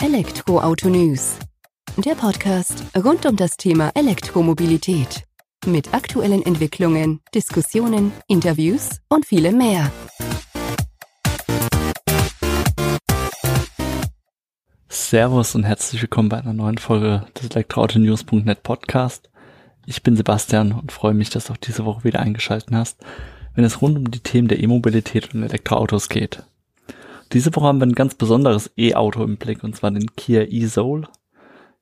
Elektroauto News. Der Podcast rund um das Thema Elektromobilität. Mit aktuellen Entwicklungen, Diskussionen, Interviews und vielem mehr. Servus und herzlich willkommen bei einer neuen Folge des Elektroautonews.net Podcast. Ich bin Sebastian und freue mich, dass du auch diese Woche wieder eingeschaltet hast, wenn es rund um die Themen der E-Mobilität und Elektroautos geht. Diese Woche haben wir ein ganz besonderes E-Auto im Blick, und zwar den Kia e-Soul,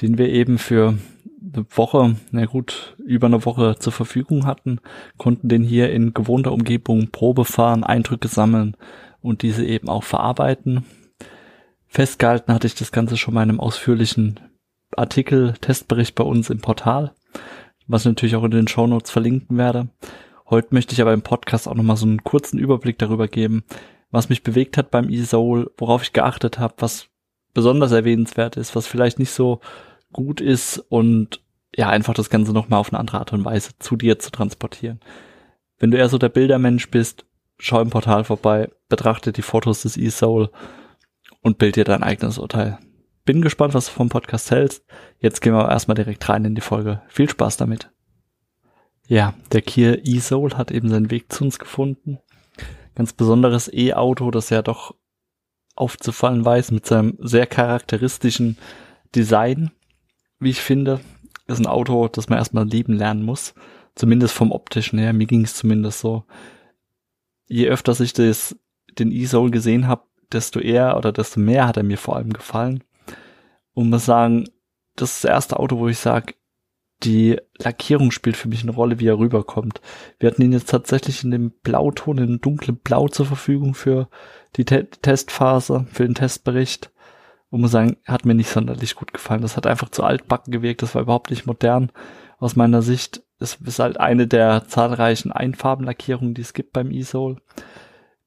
den wir eben für eine Woche, na gut, über eine Woche zur Verfügung hatten, konnten den hier in gewohnter Umgebung Probe fahren, Eindrücke sammeln und diese eben auch verarbeiten. Festgehalten hatte ich das Ganze schon mal in einem ausführlichen Artikel, Testbericht bei uns im Portal, was ich natürlich auch in den Shownotes verlinken werde. Heute möchte ich aber im Podcast auch nochmal so einen kurzen Überblick darüber geben, was mich bewegt hat beim E-Soul, worauf ich geachtet habe, was besonders erwähnenswert ist, was vielleicht nicht so gut ist und ja, einfach das Ganze nochmal auf eine andere Art und Weise zu dir zu transportieren. Wenn du eher so der Bildermensch bist, schau im Portal vorbei, betrachte die Fotos des E-Soul und bild dir dein eigenes Urteil. Bin gespannt, was du vom Podcast hältst. Jetzt gehen wir erstmal direkt rein in die Folge. Viel Spaß damit. Ja, der Kia E-Soul hat eben seinen Weg zu uns gefunden ganz besonderes E-Auto, das ja doch aufzufallen weiß mit seinem sehr charakteristischen Design, wie ich finde. Ist ein Auto, das man erstmal lieben lernen muss. Zumindest vom optischen her. Mir ging es zumindest so. Je öfter ich das, den E-Soul gesehen habe, desto eher oder desto mehr hat er mir vor allem gefallen. Und muss sagen, das ist das erste Auto, wo ich sage, die Lackierung spielt für mich eine Rolle, wie er rüberkommt. Wir hatten ihn jetzt tatsächlich in dem Blauton, in dem dunklen Blau zur Verfügung für die Te Testphase, für den Testbericht. Und muss sagen, hat mir nicht sonderlich gut gefallen. Das hat einfach zu altbacken gewirkt, das war überhaupt nicht modern. Aus meiner Sicht es ist halt eine der zahlreichen Einfarbenlackierungen, die es gibt beim E-Soul.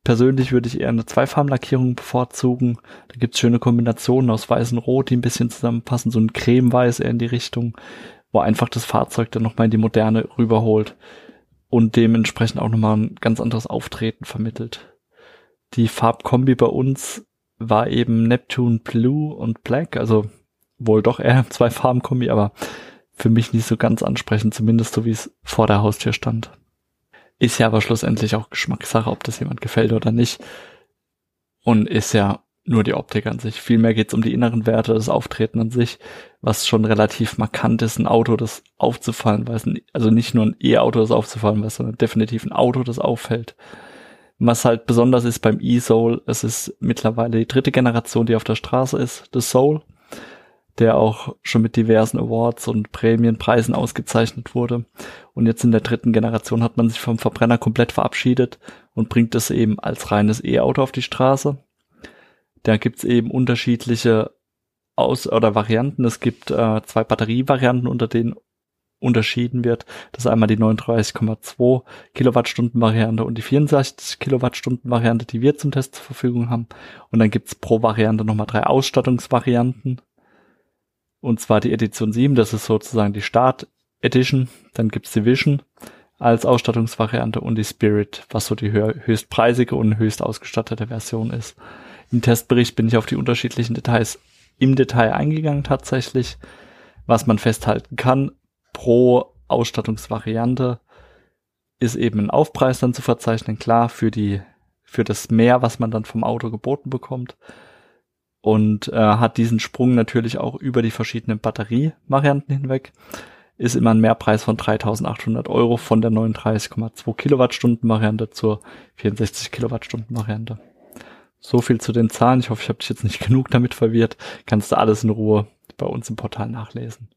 Persönlich würde ich eher eine Zweifarbenlackierung bevorzugen. Da gibt's schöne Kombinationen aus weiß und rot, die ein bisschen zusammenpassen. So ein Cremeweiß eher in die Richtung wo einfach das Fahrzeug dann nochmal in die Moderne rüberholt und dementsprechend auch nochmal ein ganz anderes Auftreten vermittelt. Die Farbkombi bei uns war eben Neptune Blue und Black, also wohl doch eher zwei Farbenkombi, aber für mich nicht so ganz ansprechend, zumindest so wie es vor der Haustür stand. Ist ja aber schlussendlich auch Geschmackssache, ob das jemand gefällt oder nicht. Und ist ja nur die Optik an sich. Vielmehr geht es um die inneren Werte, das Auftreten an sich, was schon relativ markant ist, ein Auto, das aufzufallen weiß. Also nicht nur ein E-Auto, das aufzufallen weiß, sondern definitiv ein Auto, das auffällt. Was halt besonders ist beim E-Soul, es ist mittlerweile die dritte Generation, die auf der Straße ist, das Soul, der auch schon mit diversen Awards und Prämienpreisen ausgezeichnet wurde. Und jetzt in der dritten Generation hat man sich vom Verbrenner komplett verabschiedet und bringt es eben als reines E-Auto auf die Straße da gibt's eben unterschiedliche Aus- oder Varianten. Es gibt äh, zwei Batterievarianten, unter denen unterschieden wird. Das ist einmal die 39,2 Kilowattstunden Variante und die 64 Kilowattstunden Variante, die wir zum Test zur Verfügung haben. Und dann gibt's pro Variante nochmal drei Ausstattungsvarianten. Und zwar die Edition 7, das ist sozusagen die Start Edition. Dann gibt's die Vision als Ausstattungsvariante und die Spirit, was so die höchstpreisige und höchst ausgestattete Version ist. Im Testbericht bin ich auf die unterschiedlichen Details im Detail eingegangen tatsächlich. Was man festhalten kann, pro Ausstattungsvariante ist eben ein Aufpreis dann zu verzeichnen, klar, für die, für das Mehr, was man dann vom Auto geboten bekommt. Und äh, hat diesen Sprung natürlich auch über die verschiedenen Batterievarianten hinweg. Ist immer ein Mehrpreis von 3800 Euro von der 39,2 Kilowattstunden Variante zur 64 Kilowattstunden Variante. So viel zu den Zahlen. Ich hoffe, ich habe dich jetzt nicht genug damit verwirrt. Kannst du alles in Ruhe bei uns im Portal nachlesen.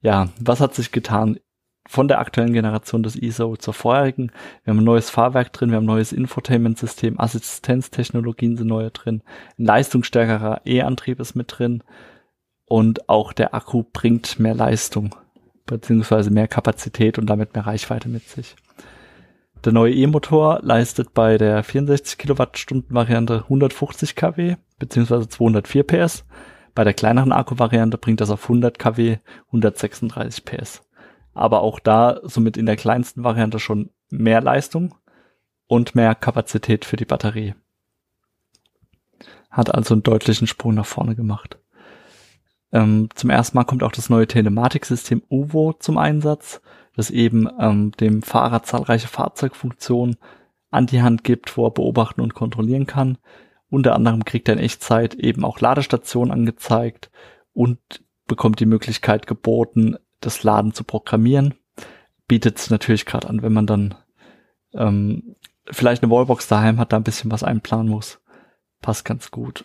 Ja, was hat sich getan von der aktuellen Generation des ISO zur vorherigen? Wir haben ein neues Fahrwerk drin, wir haben ein neues Infotainment-System, Assistenztechnologien sind neue drin, ein leistungsstärkerer E-Antrieb ist mit drin und auch der Akku bringt mehr Leistung beziehungsweise mehr Kapazität und damit mehr Reichweite mit sich. Der neue E-Motor leistet bei der 64 Kilowattstunden Variante 150 kW bzw. 204 PS. Bei der kleineren Akku-Variante bringt das auf 100 kW 136 PS. Aber auch da somit in der kleinsten Variante schon mehr Leistung und mehr Kapazität für die Batterie. hat also einen deutlichen Sprung nach vorne gemacht. Ähm, zum ersten Mal kommt auch das neue Telematiksystem UVO zum Einsatz, das eben ähm, dem Fahrer zahlreiche Fahrzeugfunktionen an die Hand gibt, wo er beobachten und kontrollieren kann. Unter anderem kriegt er in Echtzeit eben auch Ladestationen angezeigt und bekommt die Möglichkeit geboten, das Laden zu programmieren. Bietet es natürlich gerade an, wenn man dann ähm, vielleicht eine Wallbox daheim hat, da ein bisschen was einplanen muss. Passt ganz gut.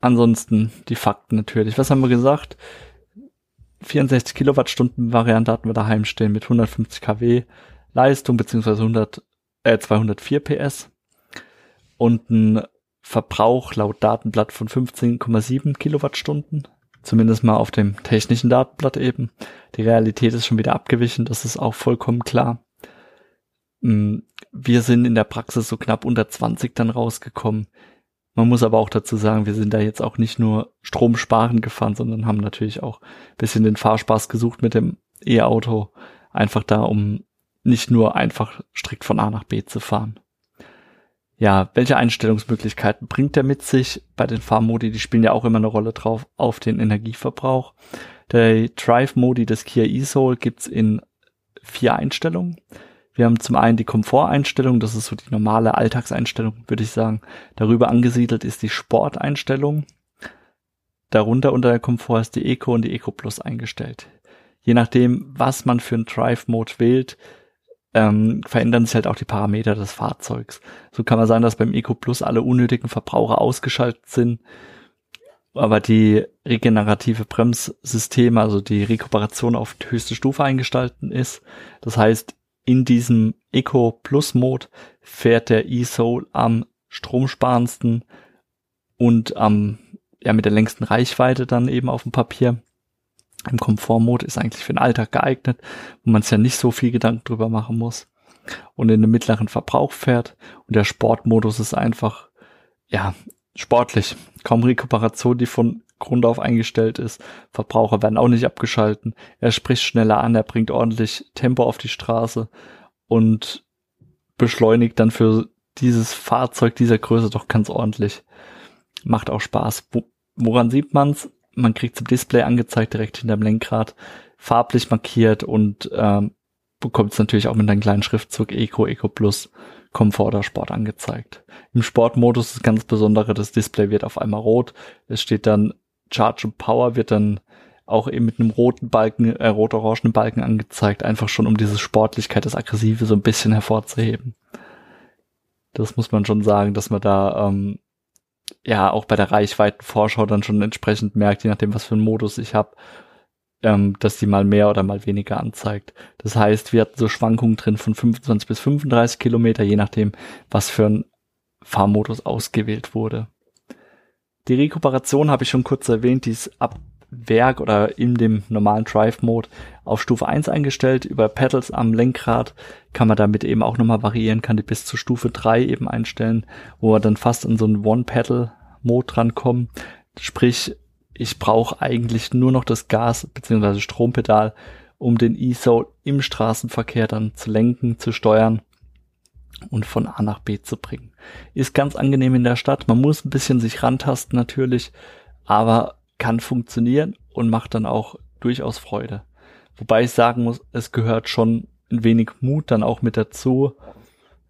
Ansonsten die Fakten natürlich. Was haben wir gesagt? 64 Kilowattstunden Variante hatten wir daheim stehen mit 150 kW Leistung beziehungsweise 100, äh, 204 PS und ein Verbrauch laut Datenblatt von 15,7 Kilowattstunden. Zumindest mal auf dem technischen Datenblatt eben. Die Realität ist schon wieder abgewichen, das ist auch vollkommen klar. Mm, wir sind in der Praxis so knapp unter 20 dann rausgekommen. Man muss aber auch dazu sagen, wir sind da jetzt auch nicht nur Stromsparen gefahren, sondern haben natürlich auch bisschen den Fahrspaß gesucht mit dem E-Auto. Einfach da, um nicht nur einfach strikt von A nach B zu fahren. Ja, welche Einstellungsmöglichkeiten bringt er mit sich? Bei den Fahrmodi, die spielen ja auch immer eine Rolle drauf auf den Energieverbrauch. Der Drive-Modi des Kia e-Soul gibt's in vier Einstellungen. Wir haben zum einen die Komforteinstellung, das ist so die normale Alltagseinstellung, würde ich sagen. Darüber angesiedelt ist die Sporteinstellung. Darunter unter der Komfort ist die Eco und die Eco Plus eingestellt. Je nachdem, was man für einen Drive-Mode wählt, ähm, verändern sich halt auch die Parameter des Fahrzeugs. So kann man sagen, dass beim Eco Plus alle unnötigen Verbraucher ausgeschaltet sind, aber die regenerative Bremssysteme, also die Rekuperation auf höchste Stufe eingestalten ist. Das heißt, in diesem Eco Plus Mode fährt der e-Soul am stromsparendsten und am, ja, mit der längsten Reichweite dann eben auf dem Papier. Im Komfortmode ist eigentlich für den Alltag geeignet, wo man es ja nicht so viel Gedanken drüber machen muss und in den mittleren Verbrauch fährt. Und der Sportmodus ist einfach, ja, sportlich. Kaum Rekuperation, die von Grund auf eingestellt ist. Verbraucher werden auch nicht abgeschalten. Er spricht schneller an, er bringt ordentlich Tempo auf die Straße und beschleunigt dann für dieses Fahrzeug dieser Größe doch ganz ordentlich. Macht auch Spaß. Woran sieht man's? Man kriegt zum Display angezeigt direkt hinterm Lenkrad, farblich markiert und ähm, bekommt es natürlich auch mit einem kleinen Schriftzug Eco, Eco Plus, Komfort oder Sport angezeigt. Im Sportmodus das ganz Besondere, das Display wird auf einmal rot. Es steht dann Charge und Power wird dann auch eben mit einem roten Balken, äh, rot-orangenen Balken angezeigt, einfach schon um diese Sportlichkeit, das Aggressive so ein bisschen hervorzuheben. Das muss man schon sagen, dass man da ähm, ja auch bei der Reichweitenvorschau dann schon entsprechend merkt, je nachdem, was für einen Modus ich habe, ähm, dass die mal mehr oder mal weniger anzeigt. Das heißt, wir hatten so Schwankungen drin von 25 bis 35 Kilometer, je nachdem, was für ein Fahrmodus ausgewählt wurde. Die Rekuperation habe ich schon kurz erwähnt, die ist ab Werk oder in dem normalen Drive-Mode auf Stufe 1 eingestellt. Über Pedals am Lenkrad kann man damit eben auch nochmal variieren, kann die bis zur Stufe 3 eben einstellen, wo wir dann fast in so einen One-Pedal-Mode drankommen. Sprich, ich brauche eigentlich nur noch das Gas- bzw. Strompedal, um den E-Soul im Straßenverkehr dann zu lenken, zu steuern und von A nach B zu bringen. Ist ganz angenehm in der Stadt. Man muss ein bisschen sich rantasten natürlich, aber kann funktionieren und macht dann auch durchaus Freude. Wobei ich sagen muss, es gehört schon ein wenig Mut dann auch mit dazu,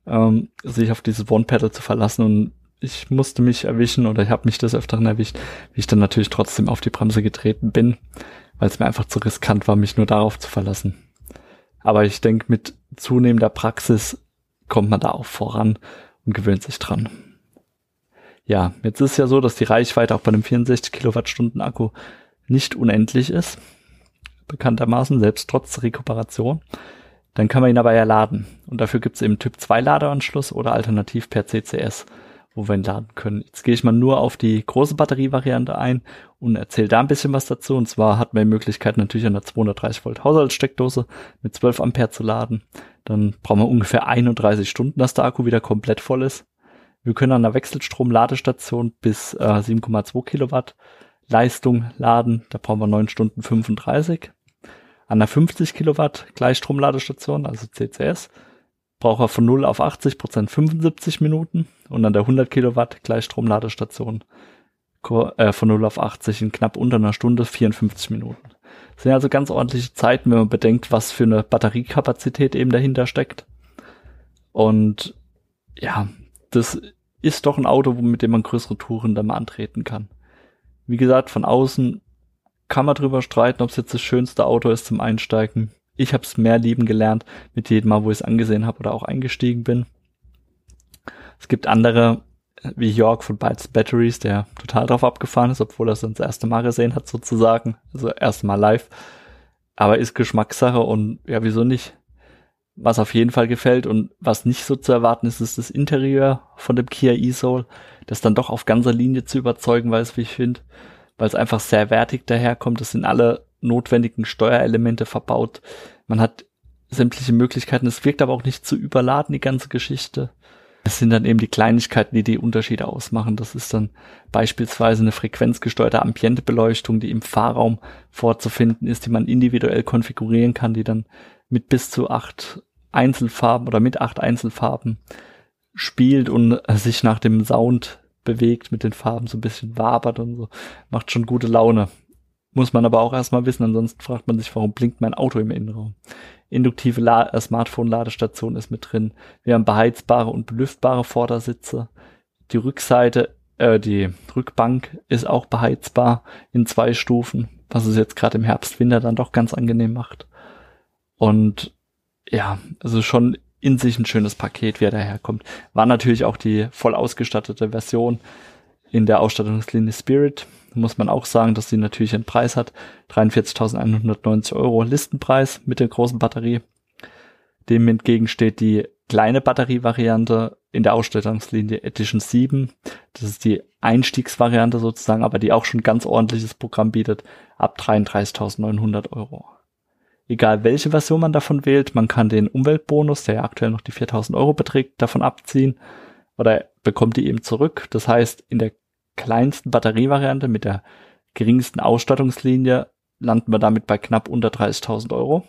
ähm, sich auf dieses One-Pedal zu verlassen und ich musste mich erwischen oder ich habe mich des Öfteren erwischt, wie ich dann natürlich trotzdem auf die Bremse getreten bin, weil es mir einfach zu riskant war, mich nur darauf zu verlassen. Aber ich denke, mit zunehmender Praxis kommt man da auch voran und gewöhnt sich dran. Ja, jetzt ist ja so, dass die Reichweite auch bei einem 64 Kilowattstunden Akku nicht unendlich ist. Bekanntermaßen, selbst trotz Rekuperation. Dann kann man ihn aber ja laden. Und dafür gibt es eben Typ 2 Ladeanschluss oder alternativ per CCS, wo wir ihn laden können. Jetzt gehe ich mal nur auf die große Batterievariante ein und erzähle da ein bisschen was dazu. Und zwar hat man die Möglichkeit natürlich an der 230 Volt Haushaltssteckdose mit 12 Ampere zu laden. Dann brauchen wir ungefähr 31 Stunden, dass der Akku wieder komplett voll ist. Wir können an der Wechselstrom-Ladestation bis äh, 7,2 Kilowatt Leistung laden. Da brauchen wir 9 Stunden 35. An der 50 Kilowatt Gleichstromladestation, also CCS, braucht er von 0 auf 80 Prozent 75 Minuten und an der 100 Kilowatt Gleichstromladestation äh, von 0 auf 80 in knapp unter einer Stunde 54 Minuten. Das sind also ganz ordentliche Zeiten, wenn man bedenkt, was für eine Batteriekapazität eben dahinter steckt. Und ja, das ist doch ein Auto, mit dem man größere Touren dann mal antreten kann. Wie gesagt, von außen kann man drüber streiten, ob es jetzt das schönste Auto ist zum Einsteigen. Ich habe es mehr lieben gelernt mit jedem Mal, wo ich es angesehen habe oder auch eingestiegen bin. Es gibt andere, wie York von Bytes Batteries, der total drauf abgefahren ist, obwohl er es das erste Mal gesehen hat sozusagen, also erste Mal live. Aber ist Geschmackssache und ja, wieso nicht? Was auf jeden Fall gefällt und was nicht so zu erwarten ist, ist das Interieur von dem Kia e-Soul, das dann doch auf ganzer Linie zu überzeugen weiß, wie ich finde, weil es einfach sehr wertig daherkommt. Es sind alle notwendigen Steuerelemente verbaut. Man hat sämtliche Möglichkeiten. Es wirkt aber auch nicht zu überladen, die ganze Geschichte. Es sind dann eben die Kleinigkeiten, die die Unterschiede ausmachen. Das ist dann beispielsweise eine frequenzgesteuerte Ambientebeleuchtung, die im Fahrraum vorzufinden ist, die man individuell konfigurieren kann, die dann mit bis zu acht Einzelfarben oder mit acht Einzelfarben spielt und sich nach dem Sound bewegt mit den Farben, so ein bisschen wabert und so. Macht schon gute Laune. Muss man aber auch erstmal wissen, ansonsten fragt man sich, warum blinkt mein Auto im Innenraum. Induktive La äh, Smartphone-Ladestation ist mit drin. Wir haben beheizbare und belüftbare Vordersitze. Die Rückseite, äh, die Rückbank ist auch beheizbar in zwei Stufen, was es jetzt gerade im Herbst, Winter dann doch ganz angenehm macht. Und ja, also schon in sich ein schönes Paket, wie er daherkommt. War natürlich auch die voll ausgestattete Version in der Ausstattungslinie Spirit. Muss man auch sagen, dass sie natürlich einen Preis hat. 43.190 Euro Listenpreis mit der großen Batterie. Dem entgegensteht die kleine Batterievariante in der Ausstattungslinie Edition 7. Das ist die Einstiegsvariante sozusagen, aber die auch schon ganz ordentliches Programm bietet, ab 33.900 Euro egal welche Version man davon wählt, man kann den Umweltbonus, der ja aktuell noch die 4000 Euro beträgt, davon abziehen oder bekommt die eben zurück. Das heißt, in der kleinsten Batterievariante mit der geringsten Ausstattungslinie landen wir damit bei knapp unter 30.000 Euro.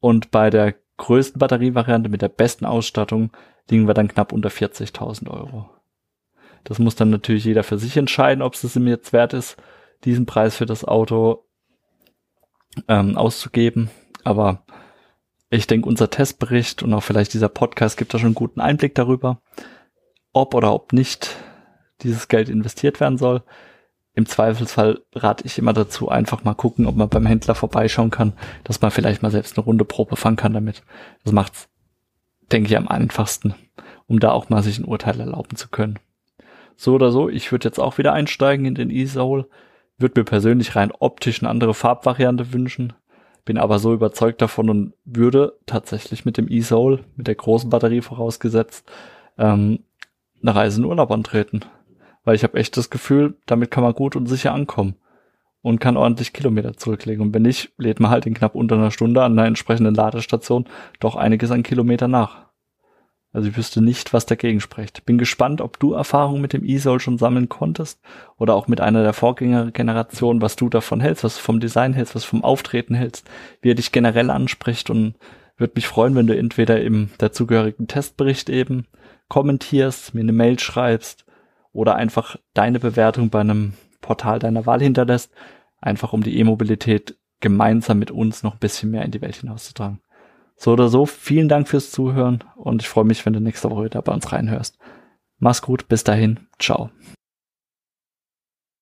Und bei der größten Batterievariante mit der besten Ausstattung liegen wir dann knapp unter 40.000 Euro. Das muss dann natürlich jeder für sich entscheiden, ob es ihm jetzt wert ist, diesen Preis für das Auto ähm, auszugeben. Aber ich denke, unser Testbericht und auch vielleicht dieser Podcast gibt da schon einen guten Einblick darüber, ob oder ob nicht dieses Geld investiert werden soll. Im Zweifelsfall rate ich immer dazu, einfach mal gucken, ob man beim Händler vorbeischauen kann, dass man vielleicht mal selbst eine Runde Probe fangen kann damit. Das macht's, denke ich, am einfachsten, um da auch mal sich ein Urteil erlauben zu können. So oder so, ich würde jetzt auch wieder einsteigen in den E-Soul würde mir persönlich rein optisch eine andere Farbvariante wünschen, bin aber so überzeugt davon und würde tatsächlich mit dem E-Soul, mit der großen Batterie vorausgesetzt, ähm, eine Reise in Urlaub antreten. Weil ich habe echt das Gefühl, damit kann man gut und sicher ankommen und kann ordentlich Kilometer zurücklegen. Und wenn nicht, lädt man halt in knapp unter einer Stunde an einer entsprechenden Ladestation doch einiges an Kilometer nach. Also ich wüsste nicht, was dagegen spricht. Bin gespannt, ob du Erfahrungen mit dem E-Soul schon sammeln konntest oder auch mit einer der Vorgängergenerationen, was du davon hältst, was du vom Design hältst, was du vom Auftreten hältst, wie er dich generell anspricht und würde mich freuen, wenn du entweder im dazugehörigen Testbericht eben kommentierst, mir eine Mail schreibst oder einfach deine Bewertung bei einem Portal deiner Wahl hinterlässt, einfach um die E-Mobilität gemeinsam mit uns noch ein bisschen mehr in die Welt hinauszutragen. So oder so, vielen Dank fürs Zuhören und ich freue mich, wenn du nächste Woche wieder bei uns reinhörst. Mach's gut, bis dahin, ciao.